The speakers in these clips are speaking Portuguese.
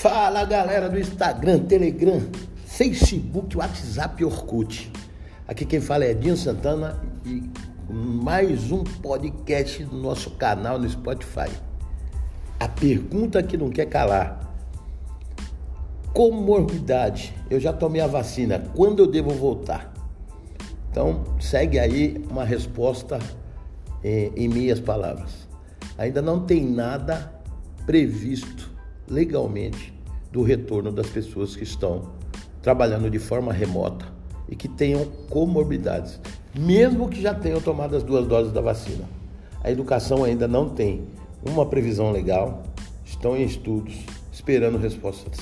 Fala galera do Instagram, Telegram, Facebook, WhatsApp e Orkut. Aqui quem fala é Edinho Santana e mais um podcast do nosso canal no Spotify. A pergunta que não quer calar. Comorbidade. Eu já tomei a vacina. Quando eu devo voltar? Então, segue aí uma resposta em, em minhas palavras. Ainda não tem nada previsto legalmente do retorno das pessoas que estão trabalhando de forma remota e que tenham comorbidades, mesmo que já tenham tomado as duas doses da vacina. A educação ainda não tem uma previsão legal, estão em estudos, esperando respostas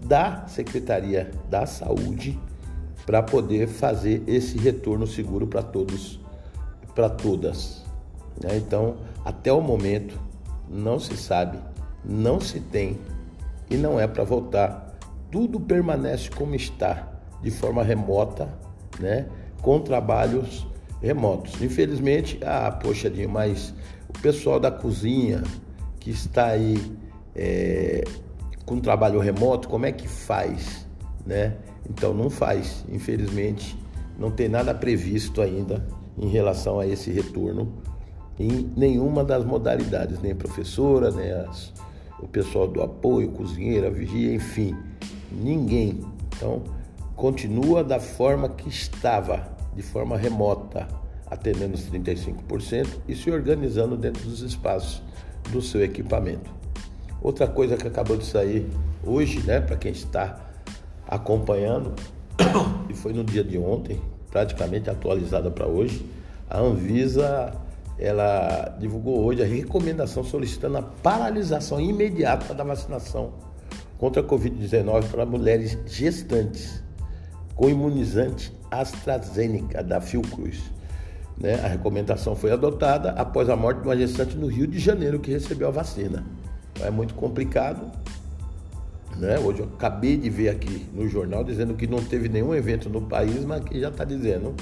da Secretaria da Saúde para poder fazer esse retorno seguro para todos, para todas. Né? Então, até o momento, não se sabe não se tem e não é para voltar. Tudo permanece como está, de forma remota, né? com trabalhos remotos. Infelizmente, ah, poxa, mas o pessoal da cozinha que está aí é, com trabalho remoto, como é que faz? Né? Então não faz, infelizmente, não tem nada previsto ainda em relação a esse retorno em nenhuma das modalidades, nem professora, nem as o pessoal do apoio, cozinheira, vigia, enfim, ninguém. Então, continua da forma que estava, de forma remota, atendendo os 35% e se organizando dentro dos espaços do seu equipamento. Outra coisa que acabou de sair hoje, né, para quem está acompanhando, e foi no dia de ontem, praticamente atualizada para hoje, a Anvisa ela divulgou hoje a recomendação solicitando a paralisação imediata da vacinação contra a Covid-19 para mulheres gestantes com imunizante AstraZeneca da Fiocruz. Né? A recomendação foi adotada após a morte de uma gestante no Rio de Janeiro que recebeu a vacina. Então, é muito complicado. Né? Hoje eu acabei de ver aqui no jornal dizendo que não teve nenhum evento no país, mas que já está dizendo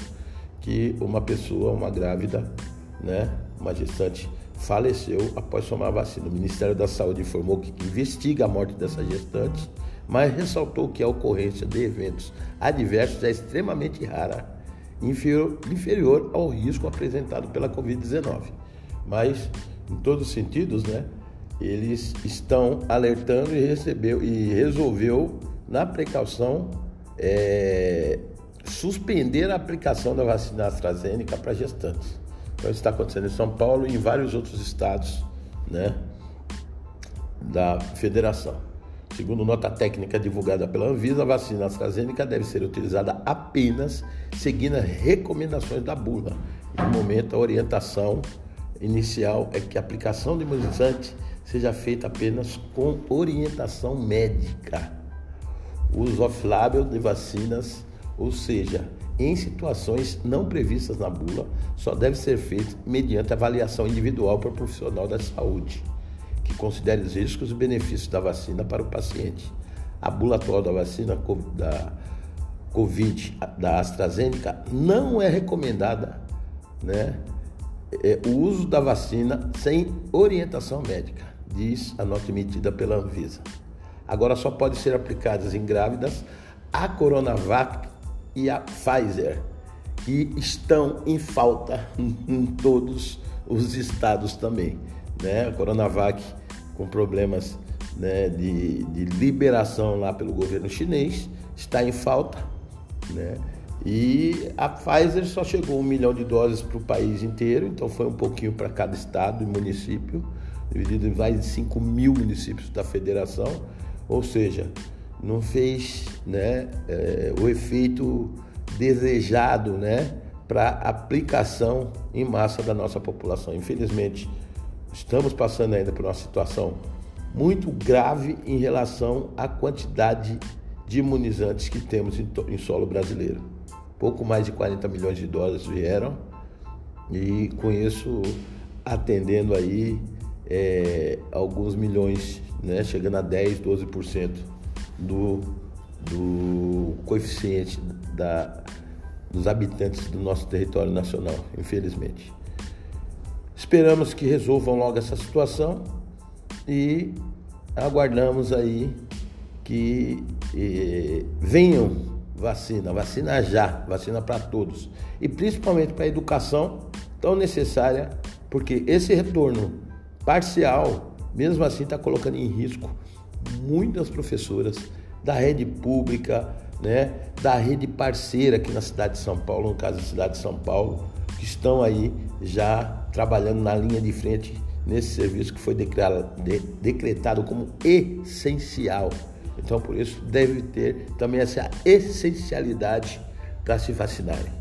que uma pessoa, uma grávida, né, uma gestante faleceu após tomar a vacina. O Ministério da Saúde informou que investiga a morte dessa gestante, mas ressaltou que a ocorrência de eventos adversos é extremamente rara, inferior, inferior ao risco apresentado pela Covid-19. Mas, em todos os sentidos, né, eles estão alertando e recebeu e resolveu, na precaução, é, suspender a aplicação da vacina AstraZeneca para gestantes. Então, isso está acontecendo em São Paulo e em vários outros estados né, da federação. Segundo nota técnica divulgada pela Anvisa, a vacina AstraZeneca deve ser utilizada apenas seguindo as recomendações da bula. No momento, a orientação inicial é que a aplicação do imunizante seja feita apenas com orientação médica. Uso off-label de vacinas, ou seja, em situações não previstas na bula, só deve ser feito mediante avaliação individual por profissional da saúde, que considere os riscos e benefícios da vacina para o paciente. A bula atual da vacina da Covid da AstraZeneca não é recomendada né, é, o uso da vacina sem orientação médica, diz a nota emitida pela Anvisa. Agora só pode ser aplicadas em grávidas a Coronavac e a Pfizer, que estão em falta em todos os estados também. Né? A Coronavac com problemas né, de, de liberação lá pelo governo chinês está em falta. Né? E a Pfizer só chegou um milhão de doses para o país inteiro, então foi um pouquinho para cada estado e município, dividido em mais de 5 mil municípios da federação, ou seja, não fez né, é, o efeito desejado né, para aplicação em massa da nossa população. Infelizmente, estamos passando ainda por uma situação muito grave em relação à quantidade de imunizantes que temos em, em solo brasileiro. Pouco mais de 40 milhões de doses vieram e com isso atendendo aí é, alguns milhões, né, chegando a 10, 12% do, do coeficiente da, dos habitantes do nosso território nacional, infelizmente. Esperamos que resolvam logo essa situação e aguardamos aí que eh, venham vacina, vacina já, vacina para todos. E principalmente para a educação tão necessária, porque esse retorno parcial, mesmo assim, está colocando em risco muitas professoras da rede pública, né, da rede parceira aqui na cidade de São Paulo, no caso da cidade de São Paulo, que estão aí já trabalhando na linha de frente nesse serviço que foi decretado como essencial. Então, por isso, deve ter também essa essencialidade para se vacinarem,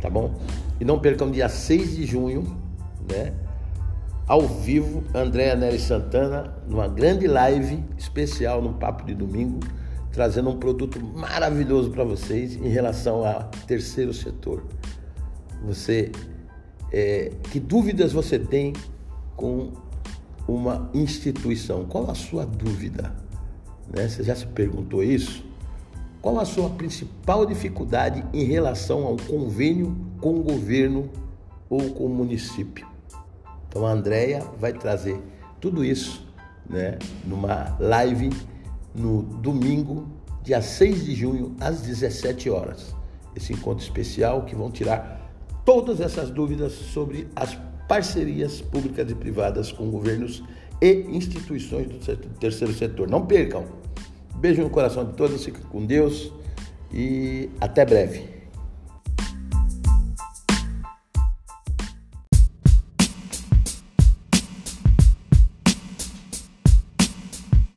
tá bom? E não percam dia 6 de junho, né? Ao vivo, Andréa Nery Santana, numa grande live especial no Papo de Domingo, trazendo um produto maravilhoso para vocês em relação ao terceiro setor. Você, é, que dúvidas você tem com uma instituição? Qual a sua dúvida? Né? Você já se perguntou isso? Qual a sua principal dificuldade em relação ao convênio com o governo ou com o município? Então a Andrea vai trazer tudo isso né, numa live no domingo, dia 6 de junho, às 17 horas. Esse encontro especial que vão tirar todas essas dúvidas sobre as parcerias públicas e privadas com governos e instituições do terceiro setor. Não percam! Beijo no coração de todos, fiquem com Deus e até breve.